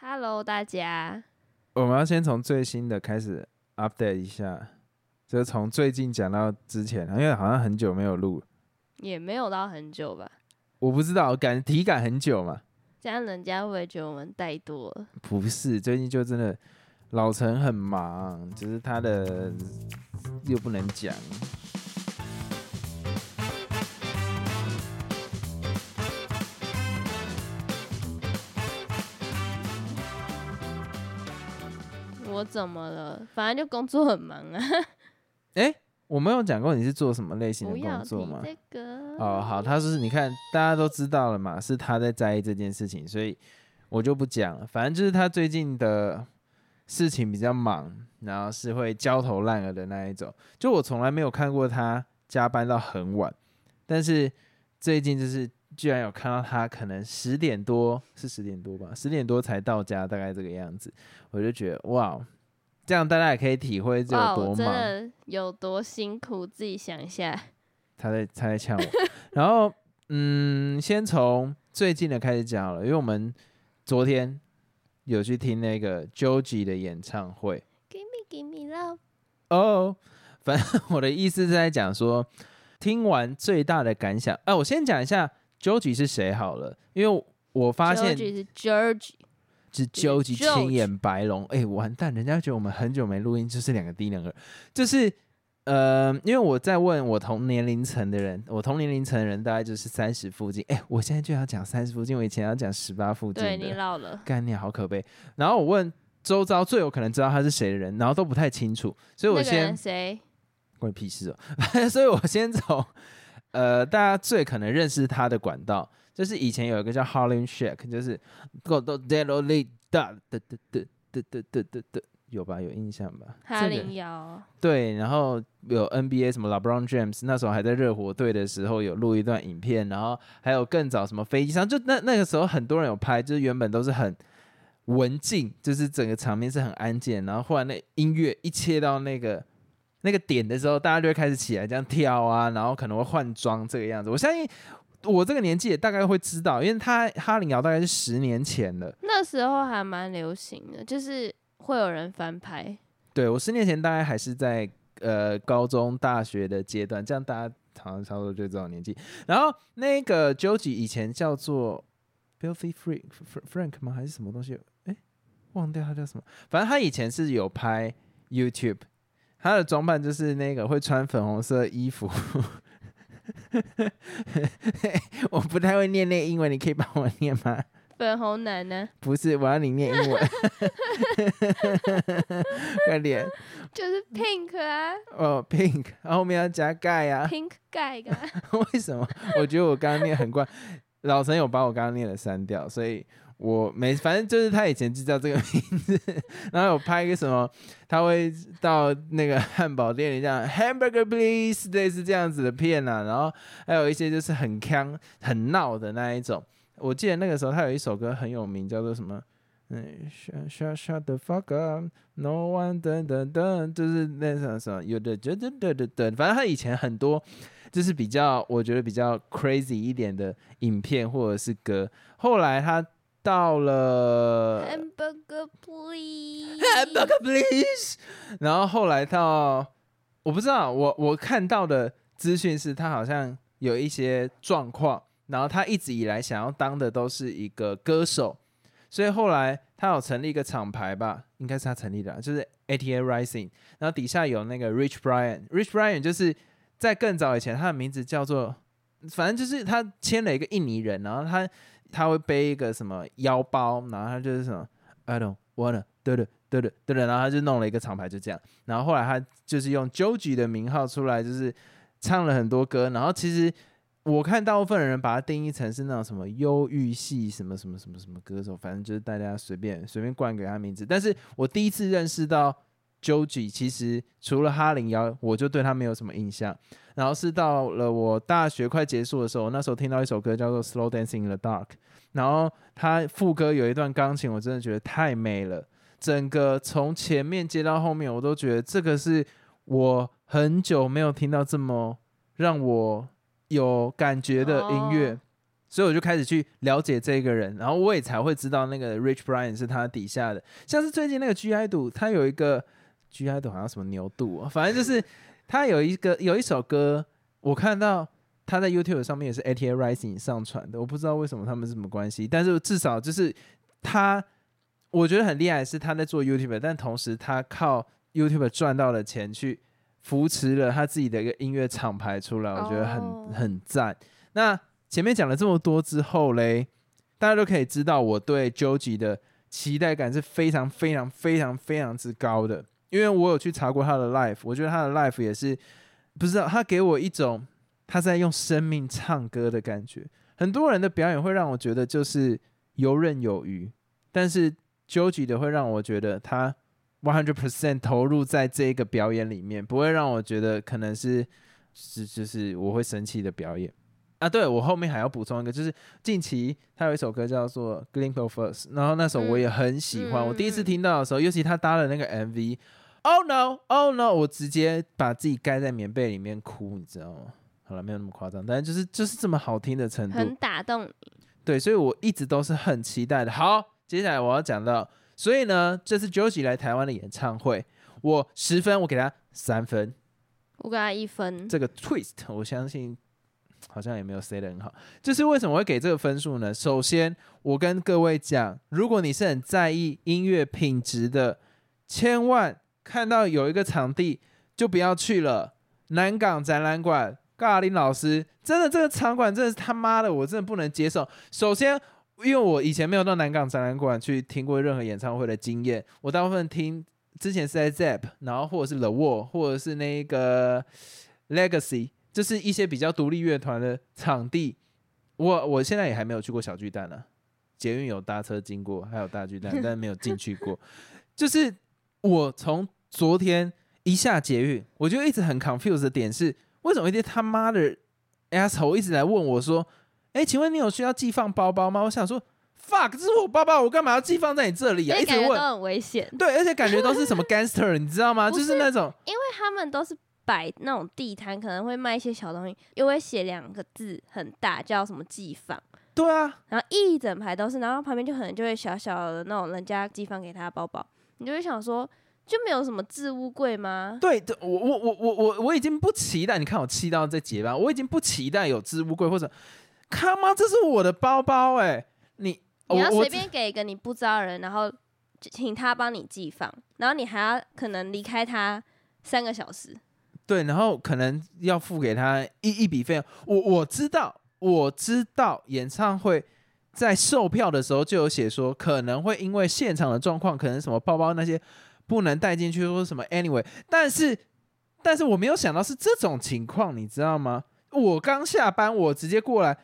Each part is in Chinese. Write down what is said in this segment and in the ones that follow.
Hello，大家，我们要先从最新的开始 update 一下，就是从最近讲到之前，因为好像很久没有录，也没有到很久吧？我不知道，感体感很久嘛？这样人家会不会觉得我们怠惰了？不是，最近就真的老陈很忙，只是他的又不能讲。我怎么了？反正就工作很忙啊。哎、我没有讲过你是做什么类型的工作吗？这个。哦，好，他是你看大家都知道了嘛，是他在在意这件事情，所以我就不讲了。反正就是他最近的事情比较忙，然后是会焦头烂额的那一种。就我从来没有看过他加班到很晚，但是最近就是居然有看到他可能十点多是十点多吧，十点多才到家，大概这个样子，我就觉得哇，这样大家也可以体会这有多忙。有多辛苦，自己想一下。他在他在呛我。然后，嗯，先从最近的开始讲了，因为我们昨天有去听那个 Joji 的演唱会 Give me, give me love。哦。反正我的意思是在讲说，听完最大的感想。啊，我先讲一下 Joji 是谁好了，因为我发现 George 是 George，是 George 青眼白龙，哎、完蛋，人家觉得我们很久没录音，就是两个低两个，就是呃，因为我在问我同年龄层的人，我同年龄层的人大概就是三十附近，哎、我现在就要讲三十附近，我以前要讲十八附近对你，老了。概念好可悲。然后我问周遭最有可能知道他是谁的人，然后都不太清楚，所以我先谁？关你屁事哦，所以我先从呃大家最可能认识他的管道，就是以前有一个叫 Harlem Shake，就是 d e 有吧？有印象吧？哈这个林摇。对，然后有 NBA 什么 LeBron James 那时候还在热火队的时候有录一段影片，然后还有更早什么飞机上，就那那个时候很多人有拍，就是原本都是很文静，就是整个场面是很安静，然后忽然那音乐一切到那个那个点的时候，大家就会开始起来这样跳啊，然后可能会换装这个样子。我相信我这个年纪也大概会知道，因为他哈林瑶大概是十年前了。那时候还蛮流行的，就是会有人翻拍。对我十年前大概还是在呃高中、大学的阶段，这样大家好像差不多就这种年纪。然后那个 Joji 以前叫做 Filthy Frank Frank 吗？还是什么东西？哎，忘掉他叫什么。反正他以前是有拍 YouTube，他的装扮就是那个会穿粉红色衣服。我不太会念那个英文，你可以帮我念吗？粉红男呢，不是，我要你念英文。快点。就是 Pink 啊哦，pink，然后后面要加盖啊？，Pink guy 啊。为什么？我觉得我刚刚念很怪，老陈有把我刚刚念的删掉，所以我没，反正就是他以前就叫这个名字，然后有拍一个什么，他会到那个汉堡店里这样 hamburger please 类似这样子的片啊，然后还有一些就是很腔很闹的那一种。我记得那个时候他有一首歌很有名，叫做什么？嗯，shut shut shut the fuck up，no one 等等等，就是那什么什么，有的噔噔噔噔噔，反正他以前很多就是比较，我觉得比较 crazy 一点的影片或者是歌。后来他到了 Hamburger please。Hamburger please，然后后来到我不知道，我我看到的资讯是他好像有一些状况，然后他一直以来想要当的都是一个歌手，所以后来他有成立一个厂牌吧，应该是他成立的啊，就是 ATA Rising，然后底下有那个 Rich Brian，Rich Brian 就是在更早以前，他的名字叫做，反正就是他签了一个印尼人，然后他他会背一个什么腰包，然后他就是什么 I don't wanna 对对对对对对，然后他就弄了一个厂牌，就这样，然后后来他就是用 Joji 的名号出来，就是唱了很多歌，然后其实。我看大部分人把它定义成是那种什么忧郁系什么什么什么什么歌手，反正就是大家随便随便冠给他名字。但是我第一次认识到 Joji，其实除了哈林瑶，我就对他没有什么印象。然后是到了我大学快结束的时候，那时候听到一首歌叫做《Slow Dancing in the Dark》，然后他副歌有一段钢琴，我真的觉得太美了。整个从前面接到后面，我都觉得这个是我很久没有听到这么让我有感觉的音乐。哦所以我就开始去了解这个人，然后我也才会知道那个 Rich Brian 是他底下的。像是最近那个 G I 度，他有一个 G I 的好像什么牛肚啊，反正就是他有一个有一首歌，我看到他在 YouTube 上面也是 A T A Rising 上传的，我不知道为什么他们是什么关系，但是至少就是他，我觉得很厉害是他在做 YouTube，但同时他靠 YouTube 赚到了钱去扶持了他自己的一个音乐厂牌出来，我觉得很、哦很赞。那前面讲了这么多之后嘞，大家都可以知道我对 Joji 的期待感是非常非常非常非常之高的，因为我有去查过他的 life，我觉得他的 life 也是不知道他给我一种他在用生命唱歌的感觉。很多人的表演会让我觉得就是游刃有余，但是 Joji 的会让我觉得他 one hundred percent 投入在这一个表演里面，不会让我觉得可能是是就是我会生气的表演。啊，对我后面还要补充一个，就是近期他有一首歌叫做《Glimpse of Us》，然后那首我也很喜欢。嗯我第一次嗯听到的时候，尤其他搭了那个 MV，Oh no，Oh no，我直接把自己盖在棉被里面哭，你知道吗？好了，没有那么夸张，但是就是就是这么好听的程度，很打动你。对，所以我一直都是很期待的。好，接下来我要讲到，所以呢，这次 Joji 来台湾的演唱会，我十分，我给他三分。我给他一分，这个 twist，我相信好像也没有 say 的很好。就是为什么会给这个分数呢？首先，我跟各位讲，如果你是很在意音乐品质的，千万看到有一个场地就不要去了。南港展览馆，尬林老师，真的这个场馆真的是他妈的，我真的不能接受。首先，因为我以前没有到南港展览馆去听过任何演唱会的经验，我大部分听之前是在 Zap，然后或者是 The Wall，或者是那个 Legacy，就是一些比较独立乐团的场地。我我现在也还没有去过小巨蛋呢、捷运有搭车经过，还有大巨蛋，但是没有进去过。就是我从昨天一下捷运，我就一直很 confused 的点是，为什么一些他妈的 asshole 一直来问我说：“哎、请问你有需要寄放包包吗？”我想说，fuck，这是我包包，我干嘛要寄放在你这里啊？一直问，都很危险，对，而且感觉都是什么 gangster，你知道吗？不就是是那种，因为他们都是摆那种地摊，可能会卖一些小东西，又会写两个字很大，叫什么寄放，对啊，然后一整排都是，然后旁边就可能就会小小的那种人家寄放给他的包包，你就会想说，就没有什么置物柜吗？对，这我我我我我我已经不期待，你看我气到这结巴，我已经不期待有置物柜或者，他妈这是我的包包哎、你你要随便给一个你不知道的人，然后请他帮你寄放，然后你还要可能离开他三个小时，对，然后可能要付给他一一笔费用。我我知道，我知道演唱会在售票的时候就有写说，可能会因为现场的状况，可能什么包包那些不能带进去，或者什么 anyway，但是但是我没有想到是这种情况，你知道吗？我刚下班，我直接过来，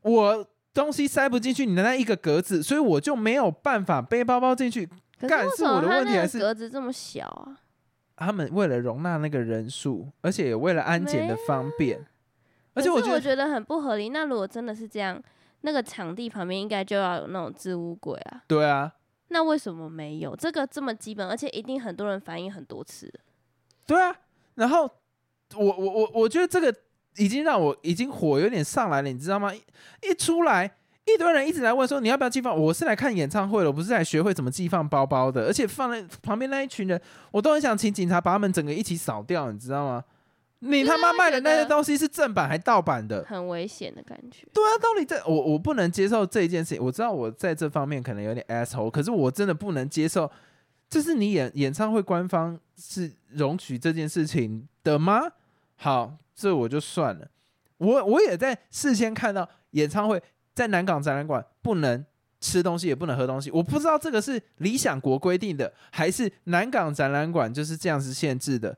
我东西塞不进去你的那一个格子，所以我就没有办法背包包进去。干是我的问题还是格子这么小啊？他们为了容纳那个人数，而且也为了安检的方便，而且我觉得我觉得很不合理。那如果真的是这样，那个场地旁边应该就要有那种置物柜啊。对啊，那为什么没有？这个这么基本，而且一定很多人反映很多次。对啊。然后我我我我觉得这个已经让我已经火有点上来了，你知道吗？一一出来。一堆人一直来问说你要不要寄放？我是来看演唱会的，我不是来学会怎么寄放包包的。而且放在旁边那一群人，我都很想请警察把他们整个一起扫掉，你知道吗？你他妈卖的那些东西是正版还盗版的？很危险的感觉。对啊，到底在我我不能接受这一件事情。我知道我在这方面可能有点 asshole，可是我真的不能接受，这是你演演唱会官方是容许这件事情的吗？好，这我就算了。我我也在事先看到演唱会在南港展览馆不能吃东西，也不能喝东西。我不知道这个是理想国规定的，还是南港展览馆就是这样子限制的。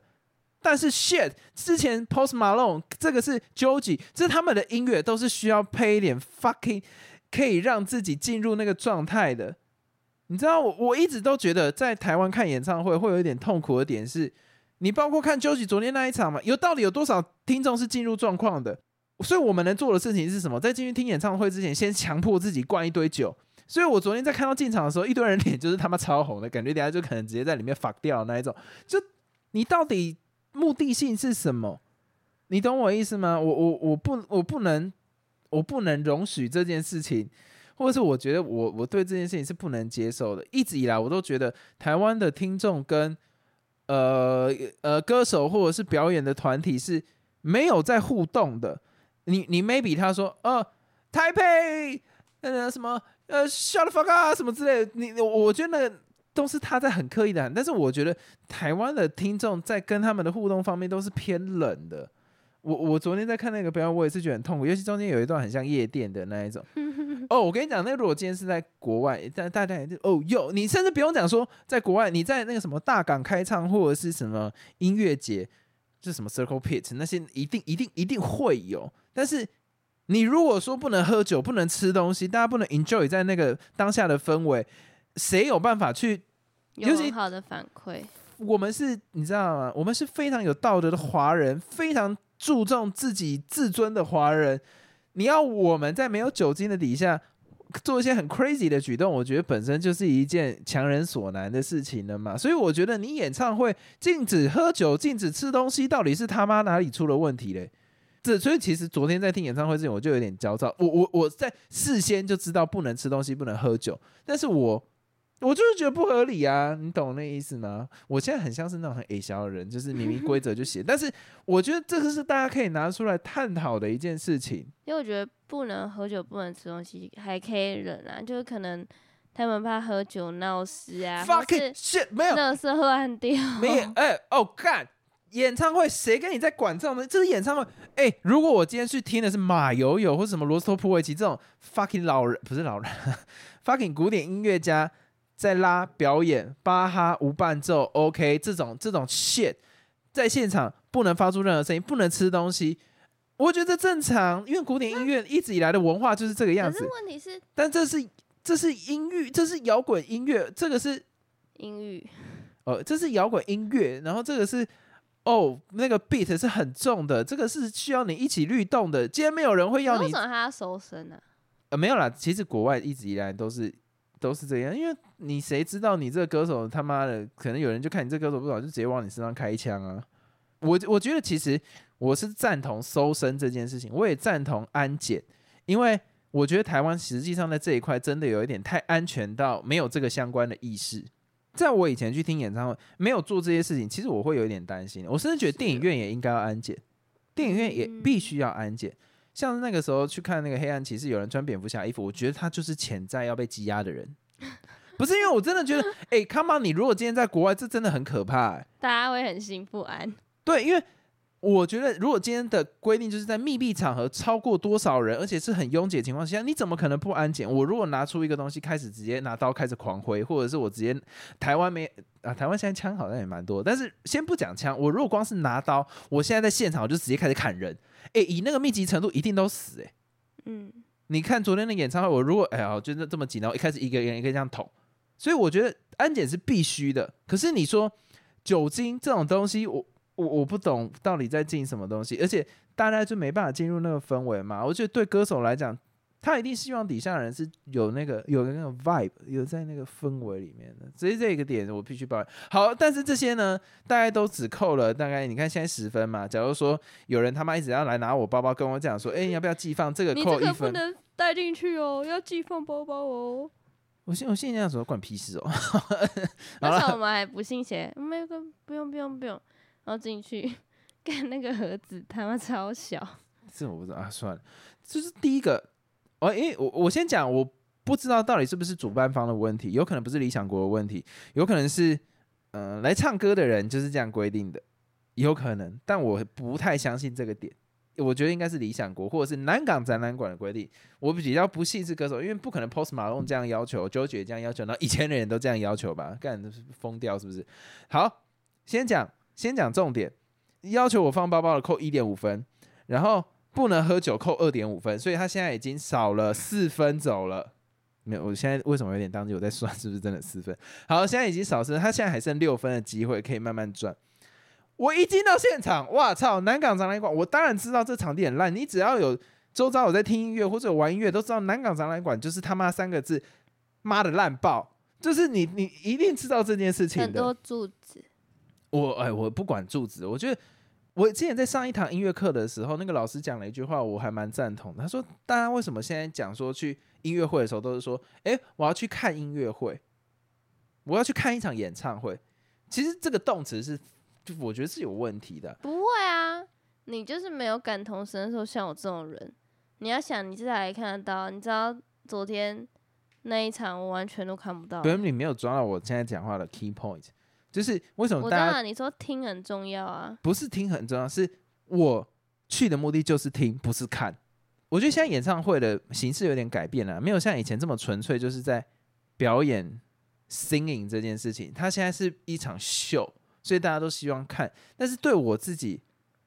但是 shit，之前 Post Malone 这个是 Joji，这他们的音乐都是需要配一点 fucking 可以让自己进入那个状态的。你知道我我一直都觉得在台湾看演唱会会有一点痛苦的点是，你包括看 Joji 昨天那一场嘛，有到底有多少听众是进入状况的？所以我们能做的事情是什么？在进去听演唱会之前，先强迫自己灌一堆酒。所以我昨天在看到进场的时候，一堆人脸就是他妈超红的感觉，等下就可能直接在里面发掉那一种。就你到底目的性是什么？你懂我意思吗？我我我不我不能我不能容许这件事情，或者是我觉得我我对这件事情是不能接受的。一直以来我都觉得台湾的听众跟呃呃歌手或者是表演的团体是没有在互动的。你你 maybe 他说呃台北呃什么呃 shut the fuck up 什么之类的，你我觉得都是他在很刻意的喊，但是我觉得台湾的听众在跟他们的互动方面都是偏冷的。我我昨天在看那个表演，我也是觉得很痛苦，尤其中间有一段很像夜店的那一种。哦，我跟你讲，那如果今天是在国外，但大家哦哟，你甚至不用讲说在国外，你在那个什么大港开唱或者是什么音乐节，就什么 Circle Pit 那些，一定一定一定会有。但是你如果说不能喝酒，不能吃东西，大家不能 enjoy 在那个当下的氛围，谁有办法去？有很好的反馈。我们是，你知道吗？我们是非常有道德的华人，非常。注重自己自尊的华人，你要我们在没有酒精的底下做一些很 crazy 的举动，我觉得本身就是一件强人所难的事情了嘛。所以我觉得你演唱会禁止喝酒、禁止吃东西，到底是他妈哪里出了问题嘞？这所以其实昨天在听演唱会之前，我就有点焦躁。我我我在事先就知道不能吃东西、不能喝酒，但是我。我就是觉得不合理啊，你懂那意思吗？我现在很像是那种很 A 小的人，就是明明规则就写，但是我觉得这个是大家可以拿出来探讨的一件事情。因为我觉得不能喝酒、不能吃东西还可以忍啊，就是可能他们怕喝酒闹事啊，fucking shit，没有，那是乱掉，没有，哎，哦，干，演唱会谁跟你在管这种东西？这是演唱会，哎，如果我今天去听的是马友友或者什么罗斯托普维奇这种 fucking 老人，不是老人，fucking 古典音乐家。在拉表演，巴哈无伴奏，OK，这种这种 shit，在现场不能发出任何声音，不能吃东西，我觉得正常，因为古典音乐一直以来的文化就是这个样子。问题是，但这是这是音乐，这是摇滚音乐，这个是音乐，哦，这是摇滚音乐，然后这个是哦，那个 beat 是很重的，这个是需要你一起律动的。今天没有人会要你，为什么他收身呢？呃，没有啦，其实国外一直以来都是。都是这样，因为你谁知道你这个歌手他妈的，可能有人就看你这歌手不好，就直接往你身上开枪啊！我我觉得其实我是赞同搜身这件事情，我也赞同安检，因为我觉得台湾实际上在这一块真的有一点太安全到没有这个相关的意识。在我以前去听演唱会，没有做这些事情，其实我会有一点担心。我甚至觉得电影院也应该要安检，电影院也必须要安检。像那个时候去看那个黑暗骑士，有人穿蝙蝠侠衣服，我觉得他就是潜在要被羁押的人，不是因为我真的觉得，哎，Come on，你如果今天在国外，这真的很可怕，大家会很心不安。对，因为我觉得如果今天的规定就是在密闭场合超过多少人，而且是很拥挤的情况下，你怎么可能不安检？我如果拿出一个东西开始直接拿刀开始狂挥，或者是我直接台湾没啊，台湾现在枪好像也蛮多，但是先不讲枪，我如果光是拿刀，我现在在现场我就直接开始砍人。哎，以那个密集程度，一定都死哎。嗯，你看昨天的演唱会，我如果哎呀，就是这么紧张，一开始一个人一个这样捅，所以我觉得安检是必须的。可是你说酒精这种东西，我我我不懂到底在进什么东西，而且大家就没办法进入那个氛围嘛。我觉得对歌手来讲。他一定希望底下人是有那个有那个 vibe，有在那个氛围里面的，所以这个点我必须保好。但是这些呢，大家都只扣了大概，你看现在十分嘛。假如说有人他妈一直要来拿我包包，跟我讲说，哎，你要不要寄放这个扣一分？不能带进去哦，要寄放包包哦。我现我现在这样说关屁事哦。而且我们还不信邪，没有个不用不用不用，然后进去 看那个盒子，他妈超小。这我不知道啊，算了，这是第一个。哦，因为我我先讲，我不知道到底是不是主办方的问题，有可能不是理想国的问题，有可能是，嗯，来唱歌的人就是这样规定的，有可能，但我不太相信这个点，我觉得应该是理想国或者是南港展览馆的规定，我比较不信是歌手，因为不可能 Post Malone 这样要求，周杰这样要求，然后以前的人都这样要求吧，干疯掉是不是？好，先讲先讲重点，要求我放包包的扣一点五分，然后。不能喝酒扣二点五分，所以他现在已经少了四分走了。没有，我现在为什么有点当机？我在算是不是真的四分？好，现在已经少分，他现在还剩六分的机会，可以慢慢赚。我一进到现场，哇操！南港展览馆，我当然知道这场地很烂。你只要有周遭有在听音乐或者玩音乐，都知道南港展览馆就是他妈三个字，妈的烂爆！就是你，你一定知道这件事情的。很多柱子。我哎，我不管柱子，我觉得。我之前在上一堂音乐课的时候，那个老师讲了一句话，我还蛮赞同的。他说：“大家为什么现在讲说去音乐会的时候，都是说，诶，我要去看音乐会，我要去看一场演唱会。其实这个动词是，就我觉得是有问题的。不会啊，你就是没有感同身受，像我这种人，你要想你至少也看得到。你知道昨天那一场，我完全都看不到可。是你没有抓到我现在讲话的 key point，就是为什么我知大家道你说听很重要啊，不是听很重要，是我去的目的就是听，不是看。我觉得现在演唱会的形式有点改变了，没有像以前这么纯粹，就是在表演 singing 这件事情。它现在是一场秀，所以大家都希望看。但是对我自己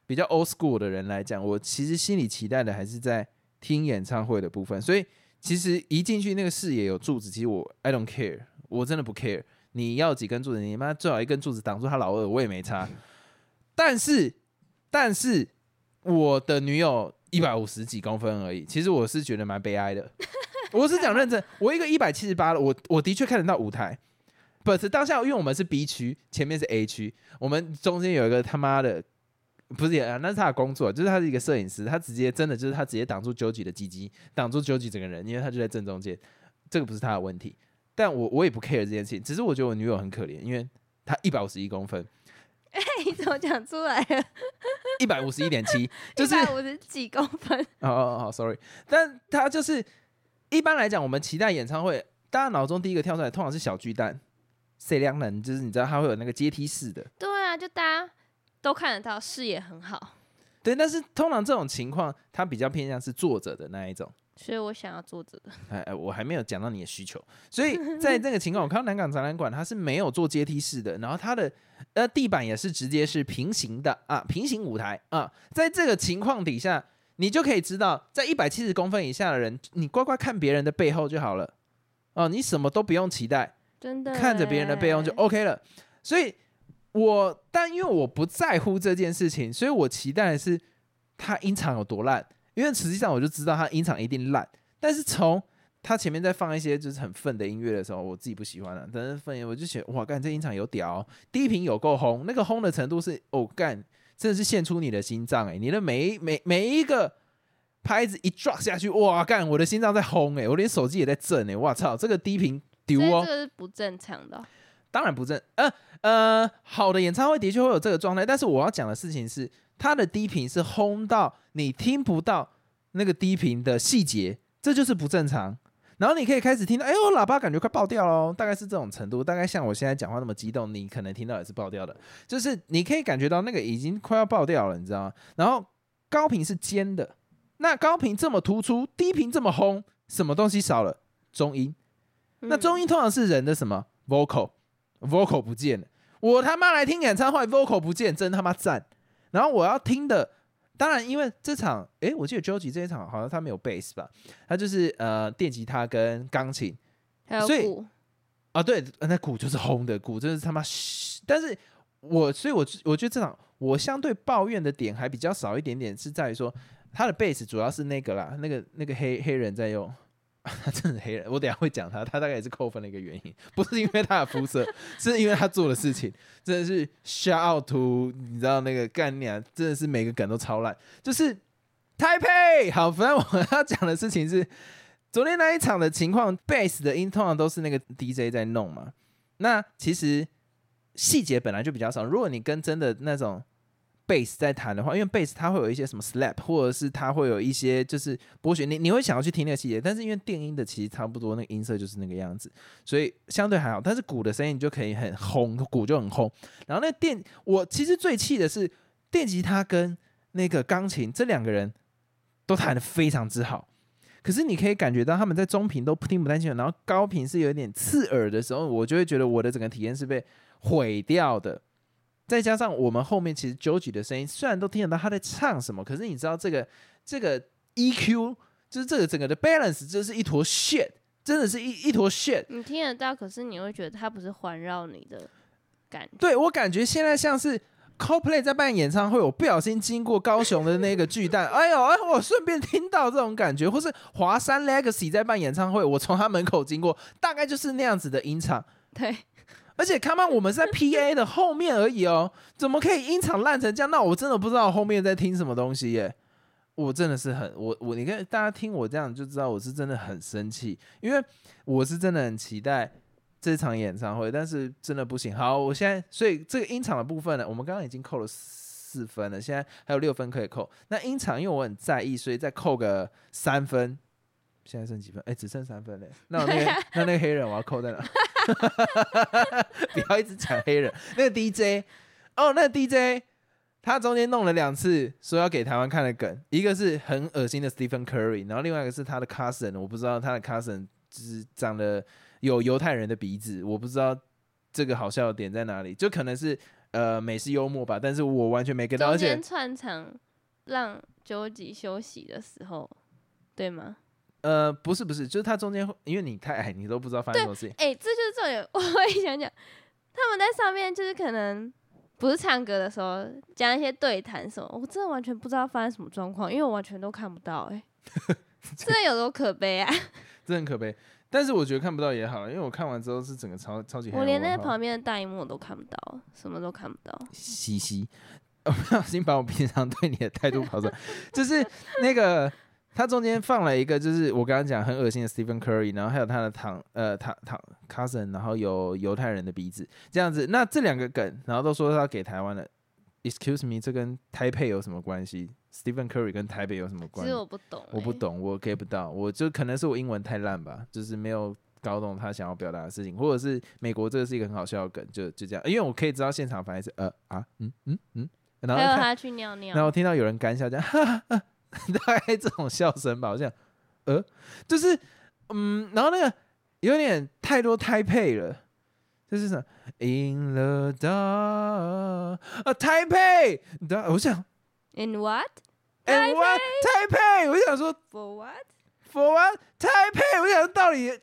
比较 old school 的人来讲，我其实心里期待的还是在听演唱会的部分。所以其实一进去那个视野有柱子，其实我 I don't care，我真的不 care。你要几根柱子，你妈最好一根柱子挡住他老二，我也没差。但是，但是我的女友一百五十几公分而已，其实我是觉得蛮悲哀的。我是讲认真，我一个一百七十八的，我我的确看得到舞台。But 当下，因为我们是 B 区，前面是 A 区，我们中间有一个他妈的，不是啊，那是他的工作，就是他是一个摄影师，他直接真的就是他直接挡住九几的鸡鸡，挡住九几整个人，因为他就在正中间，这个不是他的问题。但我我也不 care 这件事情，只是我觉得我女友很可怜，因为她一百五十一公分，哎你怎么讲出来了？一百五十一点七，就是五十几公分，哦哦哦，sorry，但她就是一般来讲，我们期待演唱会，大家脑中第一个跳出来，通常是小巨蛋、谁良人，就是你知道它会有那个阶梯式的，对啊，就大家都看得到，视野很好，对。但是通常这种情况，它比较偏向是坐着的那一种。所以我想要坐着的。哎哎，我还没有讲到你的需求，所以在这个情况，我看到南港展览馆它是没有做阶梯式的，然后它的呃地板也是直接是平行的啊，平行舞台啊，在这个情况底下，你就可以知道，在一百七十公分以下的人，你乖乖看别人的背后就好了哦，你什么都不用期待，真的看着别人的背后就欸 OK 了。所以我但因为我不在乎这件事情，所以我期待的是它音场有多烂，因为实际上我就知道他音场一定烂。但是从他前面在放一些就是很愤的音乐的时候，我自己不喜欢了。但是愤，我就觉得哇，干这音场有屌哦、低频有够轰，那个轰的程度是哦干，真的是献出你的心脏哎、你的每一每每一个拍子一 drop 下去，哇干，我的心脏在轰哎、我连手机也在震哎、哇操，这个低频丢哦这，个是不正常的哦。当然不正，呃呃，好的演唱会的确会有这个状态，但是我要讲的事情是，它的低频是轰到你听不到那个低频的细节，这就是不正常。然后你可以开始听到，哎呦，喇叭感觉快爆掉了哦，大概是这种程度，大概像我现在讲话那么激动，你可能听到也是爆掉的，就是你可以感觉到那个已经快要爆掉了，你知道吗？然后高频是尖的，那高频这么突出，低频这么轰，什么东西少了？中音。那嗯中音通常是人的什么 vocal，vocal 不见了。我他妈来听演唱会，vocal 不见，真他妈赞。然后我要听的，当然因为这场，诶，我记得 Joji 这一场好像他没有 bass 吧，他就是呃电吉他跟钢琴还有所以鼓，啊，对，呃那鼓就是轰的，鼓真的是他妈。但是我所以我我觉得这场我相对抱怨的点还比较少一点点，是在于说他的 bass 主要是那个啦，那个那个黑黑人在用。他 真的黑人，我等下会讲他，他大概也是扣分的一个原因，不是因为他的肤色，是因为他做的事情，真的是 shout out to 你知道那个概念，真的是每个梗都超烂，就是太配好，反正我要讲的事情是，昨天那一场的情况，bass 的音通常都是那个 DJ 在弄嘛，那其实细节本来就比较少，如果你跟真的那种 bass 在弹的话，因为 bass 它会有一些什么 slap，或者是它会有一些就是拨弦，你你会想要去听那个细节，但是因为电音的其实差不多那个音色就是那个样子，所以相对还好。但是鼓的声音你就可以很轰，鼓就很轰。然后那电，我其实最气的是电吉他跟那个钢琴这两个人都弹的非常之好。可是你可以感觉到他们在中频都听不太清楚，然后高频是有点刺耳的时候，我就会觉得我的整个体验是被毁掉的。再加上我们后面其实 Joji 的声音虽然都听得到他在唱什么，可是你知道这个这个 EQ 就是这个整个的 balance 就是一坨 shit，真的是一一坨 shit。你听得到，可是你会觉得它不是环绕你的感觉。对我感觉现在像是 CoPlay 在办演唱会，我不小心经过高雄的那个巨蛋，哎呦，哎，我顺便听到这种感觉，或是华山 Legacy 在办演唱会，我从他门口经过，大概就是那样子的音场。对，而且他妈我们是在 P A 的后面而已哦，怎么可以音场烂成这样？那我真的不知道后面在听什么东西耶。我真的是很我我你看大家听我这样就知道我是真的很生气，因为我是真的很期待这场演唱会，但是真的不行。好，我现在所以这个音场的部分呢，我们刚刚已经扣了四分了，现在还有六分可以扣。那音场因为我很在意，所以再扣个三分。现在剩几分？哎，只剩三分嘞。那我那个 那那个黑人我要扣在哪？不要一直讲黑人。那个 DJ 哦，那个 DJ 他中间弄了两次说要给台湾看的梗，一个是很恶心的 Stephen Curry，然后另外一个是他的 cousin，我不知道他的 cousin 是长得有犹太人的鼻子，我不知道这个好笑的点在哪里，就可能是呃美式幽默吧，但是我完全没跟到，而且串场让九吉休息的时候，对吗？呃，不是不是，就是他中间，因为你太矮，你都不知道发生什么事情。哎，这就是重点。我会想讲，他们在上面就是可能不是唱歌的时候讲一些对谈什么，我真的完全不知道发生什么状况，因为我完全都看不到。哎，真的有多可悲啊！真的很可悲。但是我觉得看不到也好，因为我看完之后是整个超超级。我连那旁边的大荧幕我都看不到，什么都看不到。嘻嘻，不小心把我平常对你的态度跑出来，就是那个。他中间放了一个，就是我刚刚讲很恶心的 Stephen Curry，然后还有他的堂呃堂堂 cousin，然后有犹太人的鼻子这样子。那这两个梗，然后都说他给台湾的，Excuse me，这跟台北有什么关系？Stephen Curry 跟台北有什么关系？其实我不懂，我不懂，我 get 不到，我就可能是我英文太烂吧，就是没有搞懂他想要表达的事情，或者是美国这个是一个很好笑的梗，就就这样，因为我可以知道现场反应是呃啊嗯嗯嗯，然后他去尿尿，然后听到有人干笑这样。哈哈 大概这种笑声吧，好像，呃，就是，嗯，然后那个有点太多胎配了，就是什么 In the dark，啊，胎配，我想，In what？In what？胎配，我想说，For what？For what？胎配，我想到底跟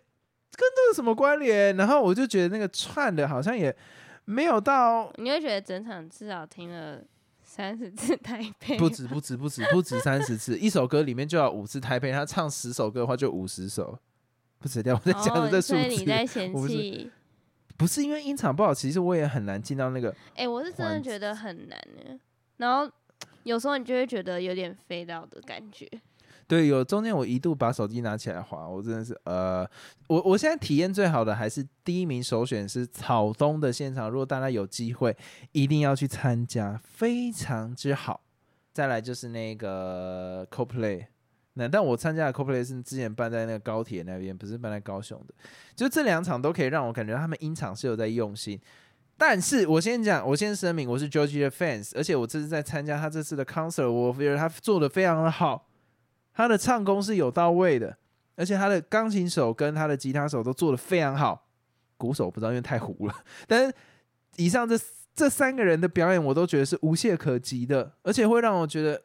这个什么关联？然后我就觉得那个串的好像也没有到，你会觉得整场至少听了。三十次台配，不止不止不止不止三十次，一首歌里面就要五次台配，他唱十首歌的话就五十首，不止掉。我在讲的这数字，你在嫌弃？不是因为音场不好，其实我也很难进到那个。哎，我是真的觉得很难呢。然后有时候你就会觉得有点飞到的感觉。对，有中间我一度把手机拿起来划，我真的是呃，我我现在体验最好的还是第一名首选是草东的现场，如果大家有机会一定要去参加，非常之好。再来就是那个 CoPlay，那但我参加的 CoPlay 是之前办在那个高铁那边，不是办在高雄的，就这两场都可以让我感觉他们音场是有在用心。但是我先讲，我先声明，我是 George 的 fans，而且我这次在参加他这次的 concert，我觉得他做的非常的好。他的唱功是有到位的，而且他的钢琴手跟他的吉他手都做的非常好，鼓手不知道因为太糊了。但是以上这这三个人的表演，我都觉得是无懈可击的，而且会让我觉得，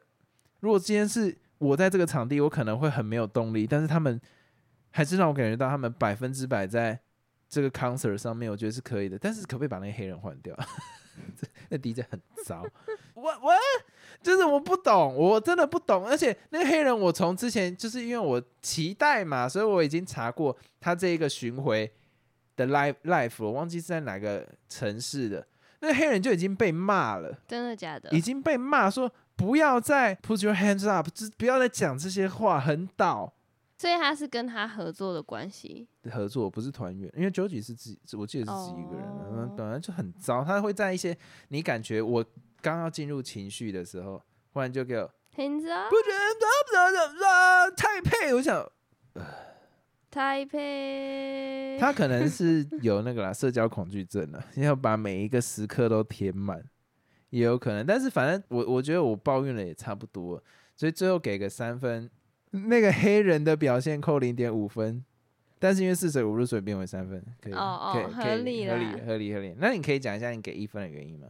如果今天是我在这个场地，我可能会很没有动力。但是他们还是让我感觉到他们百分之百在这个 concert 上面，我觉得是可以的。但是可不可以把那个黑人换掉？那 DJ 很糟，我我。就是我不懂，我真的不懂。而且那个黑人，我从之前就是因为我期待嘛，所以我已经查过他这一个巡回的 live live，我忘记是在哪个城市的。那个黑人就已经被骂了，真的假的？已经被骂说不要再 put your hands up，就不要再讲这些话，很倒。所以他是跟他合作的关系，合作不是团员，因为 Joji 是自己，我记得是自己一个人，本来就很糟。他会在一些你感觉我。刚要进入情绪的时候，忽然就给我停止啊！不觉得太配，我想太配。他可能是有那个啦，社交恐惧症了，要把每一个时刻都填满，也有可能。但是反正我我觉得我抱怨了也差不多，所以最后给个三分。那个黑人的表现扣零点五分，但是因为四舍五入所以变为三分，可以哦哦，合理合理合理合理。那你可以讲一下你给一分的原因吗？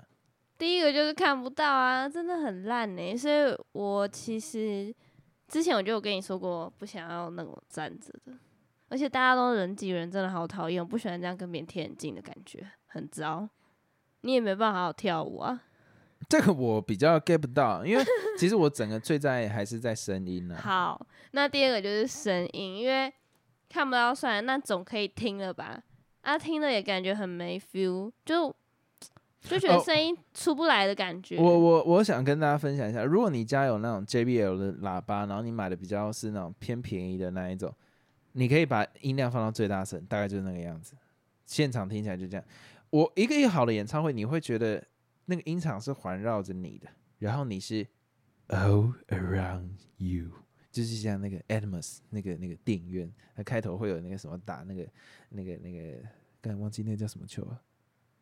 第一个就是看不到啊，真的很烂呢。所以我其实之前我就有跟你说过，不想要那种站着的，而且大家都人挤人，真的好讨厌，我不喜欢这样跟别人贴很近的感觉，很糟。你也没办法好好跳舞啊。这个我比较 get 不到，因为其实我整个最在意还是在声音呢。好，那第二个就是声音，因为看不到算了，那总可以听了吧。啊，听了也感觉很没 feel，就就觉得哦声音出不来的感觉。我我我想跟大家分享一下，如果你家有那种 JBL 的喇叭，然后你买的比较是那种偏便宜的那一种，你可以把音量放到最大声，大概就是那个样子。现场听起来就这样。我一个一个好的演唱会，你会觉得那个音场是环绕着你的，然后你是 all around you，就是像那个 Atmos 那个那个电影院，它开头会有那个什么打那个那个那个，刚才忘记那个叫什么球啊？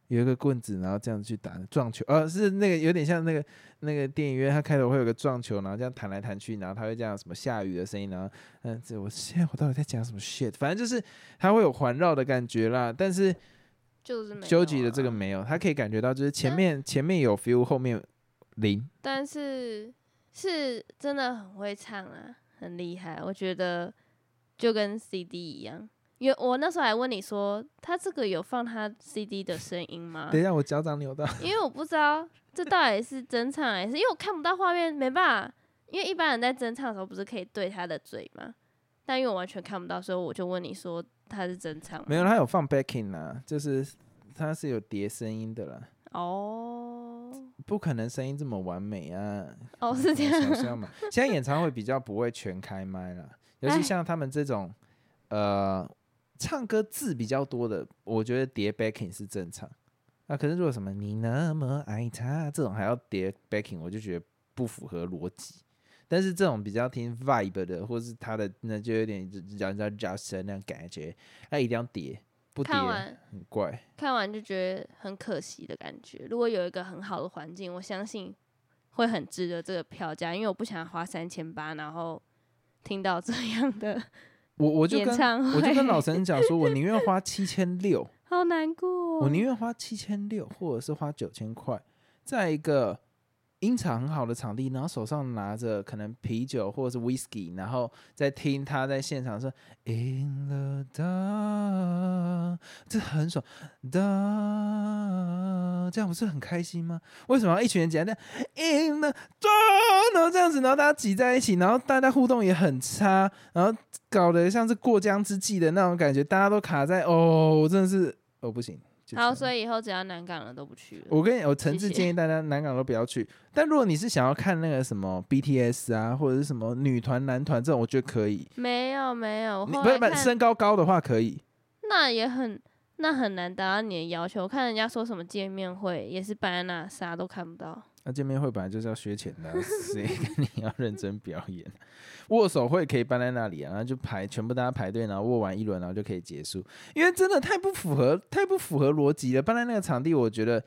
有一个棍子，然后这样去打撞球，呃，是那个有点像那个那个电影院，它开头会有个撞球，然后这样弹来弹去，然后它会这样什么下雨的声音，然后嗯，这我现在我到底在讲什么 shit？反正就是它会有环绕的感觉啦，但是就是没有究极的这个啊没有，他可以感觉到就是前面前面有 feel，后面零。但是是真的很会唱啊，很厉害。我觉得就跟 CD 一样，因为我那时候还问你说，他这个有放他 CD 的声音吗？等一下，我脚掌扭到。因为我不知道这到底是真唱还是，因为我看不到画面，没办法。因为一般人在真唱的时候不是可以对他的嘴吗？但因为我完全看不到，所以我就问你说他是真唱吗？没有，他有放 backing 啦，就是他是有叠声音的啦，哦不可能声音这么完美啊。哦是这样，想象嘛。现在演唱会比较不会全开麦啦，尤其哎像他们这种呃唱歌字比较多的，我觉得叠 backing 是正常。啊，可是如果什么你那么爱他这种还要叠 backing，我就觉得不符合逻辑。但是这种比较听 vibe 的，或是他的那就有点让让叫声那种感觉，那一定要叠，不叠很怪。看完就觉得很可惜的感觉。如果有一个很好的环境，我相信会很值得这个票价，因为我不想花三千八，然后听到这样的我我就跟我就跟老陈讲说，我宁愿花七千六。好难过哦。我宁愿花七千六，或者是花九千块，在一个音场很好的场地，然后手上拿着可能啤酒或者是 whisky，然后在听他在现场说 In the dark，这很爽的，这样不是很开心吗？为什么要一群人挤在那 In the dark，然后这样子，然后大家挤在一起，然后大家互动也很差，然后搞得像是过江之鲫的那种感觉，大家都卡在哦，真的是哦不行。好，所以以后只要南港的都不去了。我跟你，我诚挚建议大家南港都不要去。但如果你是想要看那个什么 BTS 啊，或者是什么女团、男团这种，我觉得可以。没有没有，我你不是不是后来看身高高的话可以。那也很那很难达到你的要求。我看人家说什么见面会也是摆在那，啥都看不到。那见面会本来就是要削钱的啊，谁跟你要认真表演？握手会可以办在那里啊，然后就排全部大家排队，然后握完一轮，然后就可以结束。因为真的太不符合，太不符合逻辑了。办在那个场地，我觉得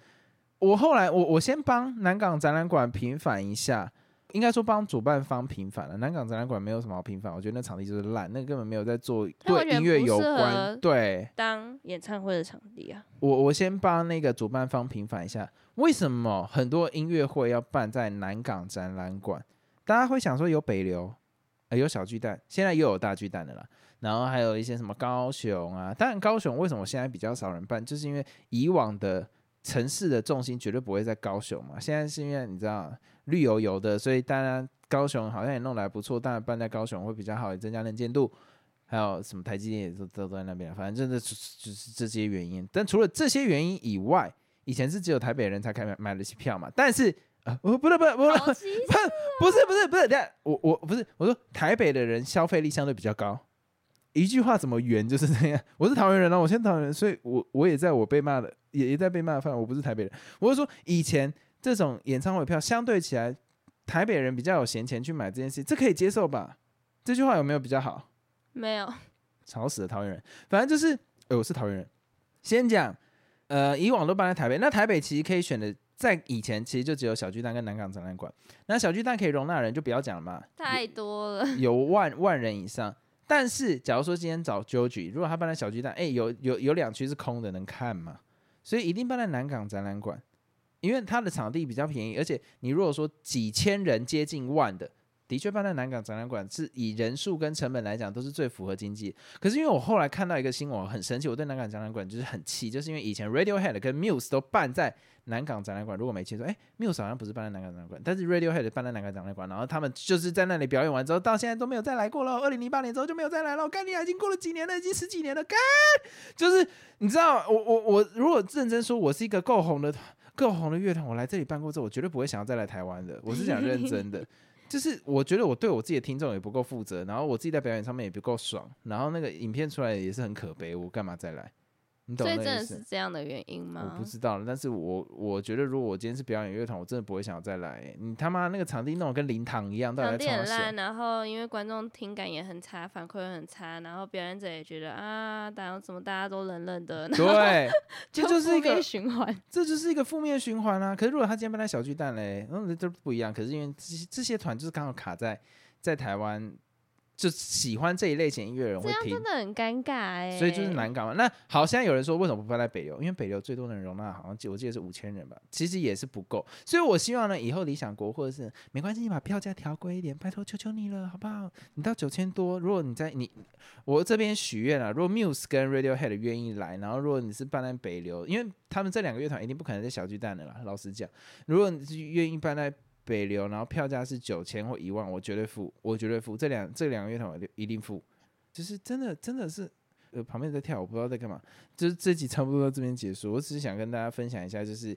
我后来我我先帮南港展览馆平反一下，应该说帮主办方平反了。南港展览馆没有什么好平反，我觉得那场地就是烂，那根本没有在做对音乐有关合。对当演唱会的场地啊，我我先帮那个主办方平反一下，为什么很多音乐会要办在南港展览馆？大家会想说有北流，呃，有小巨蛋，现在又有大巨蛋的啦。然后还有一些什么高雄啊，当然高雄为什么现在比较少人办，就是因为以往的城市的重心绝对不会在高雄嘛。现在是因为你知道绿油油的，所以当然高雄好像也弄得还不错，当然办在高雄会比较好，也增加能见度。还有什么台积电也都都都在那边，反正真的就是就是这些原因。但除了这些原因以外，以前是只有台北人才开买买得起票嘛。但是啊，我不是不是不对，好奇不是不是不是，等下我我不是我说台北的人消费力相对比较高。一句话怎么圆 就是这样。我是桃园人啊，我先桃园人，所以我我也在我被骂的也也在被骂的范围。我不是台北人，我是说以前这种演唱会票相对起来，台北人比较有闲钱去买这件事，这可以接受吧？这句话有没有比较好？没有，吵死了桃园人。反正就是，呃，我是桃园人。先讲，呃，以往都搬在台北，那台北其实可以选的，在以前其实就只有小巨蛋跟南港展览馆。那小巨蛋可以容纳人就不要讲了嘛，太多了。有万万人以上。但是，假如说今天找 Joji，如果他搬在小巨蛋，哎、有有有两区是空的，能看吗？所以一定搬在南港展览馆，因为他的场地比较便宜，而且你如果说几千人接近万的，的确办在南港展览馆是以人数跟成本来讲都是最符合经济。可是因为我后来看到一个新闻，很神奇，我对南港展览馆就是很气，就是因为以前 Radiohead 跟 Muse 都办在南港展览馆，如果没记错，哎，Muse 好像不是办在南港展览馆，但是 Radiohead 办在南港展览馆，然后他们就是在那里表演完之后，到现在都没有再来过了。二零零八年之后就没有再来了。干你已经过了几年了，已经十几年了。干，就是你知道，我我我如果认真说，我是一个够红的团够红的乐团，我来这里办过之后，我绝对不会想要再来台湾的。我是讲认真的，就是我觉得我对我自己的听众也不够负责，然后我自己在表演上面也不够爽，然后那个影片出来也是很可悲，我干嘛再来？你懂所以？真的是这样的原因吗？我不知道，但是我我觉得如果我今天是表演乐团，我真的不会想要再来、欸你他妈那个场地弄得跟灵堂一样，到底场地很烂，然后因为观众听感也很差，反馈也很差，然后表演者也觉得啊，大家怎么大家都冷冷的，对，这就是一个循环。这就是一个负面循环啊。可是如果他今天办在小巨蛋嘞，嗯，这不一样。可是因为这些这些团就是刚好卡在在台湾，就喜欢这一类型音乐的人这会听样真，的很尴尬哎、所以就是难搞嘛。那好，现在有人说为什么不放在北流？因为北流最多能容纳好像记我记得是五千人吧，其实也是不够。所以我希望呢，以后理想国或者是没关系，你把票价调贵一点，拜托求求你了，好不好？你到九千多，如果你在你我这边许愿啊，如果 Muse 跟 Radiohead 愿意来，然后如果你是办在北流，因为他们这两个乐团一定不可能在小巨蛋的啦。老实讲，如果你是愿意办在北流，然后票价是九千或一万，我绝对付，我绝对付。这两这两个乐团我一定付，就是真的真的是，呃，旁边在跳，我不知道在干嘛。就是这集差不多到这边结束，我只是想跟大家分享一下，就是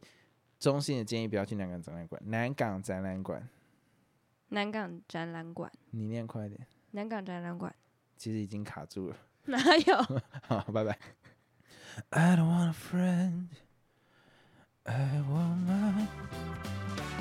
衷心的建议，不要去南港展览馆，南港展览馆，南港展览馆，你念快点，南港展览馆，其实已经卡住了，哪有？好，拜拜。I don't want a friend. I want my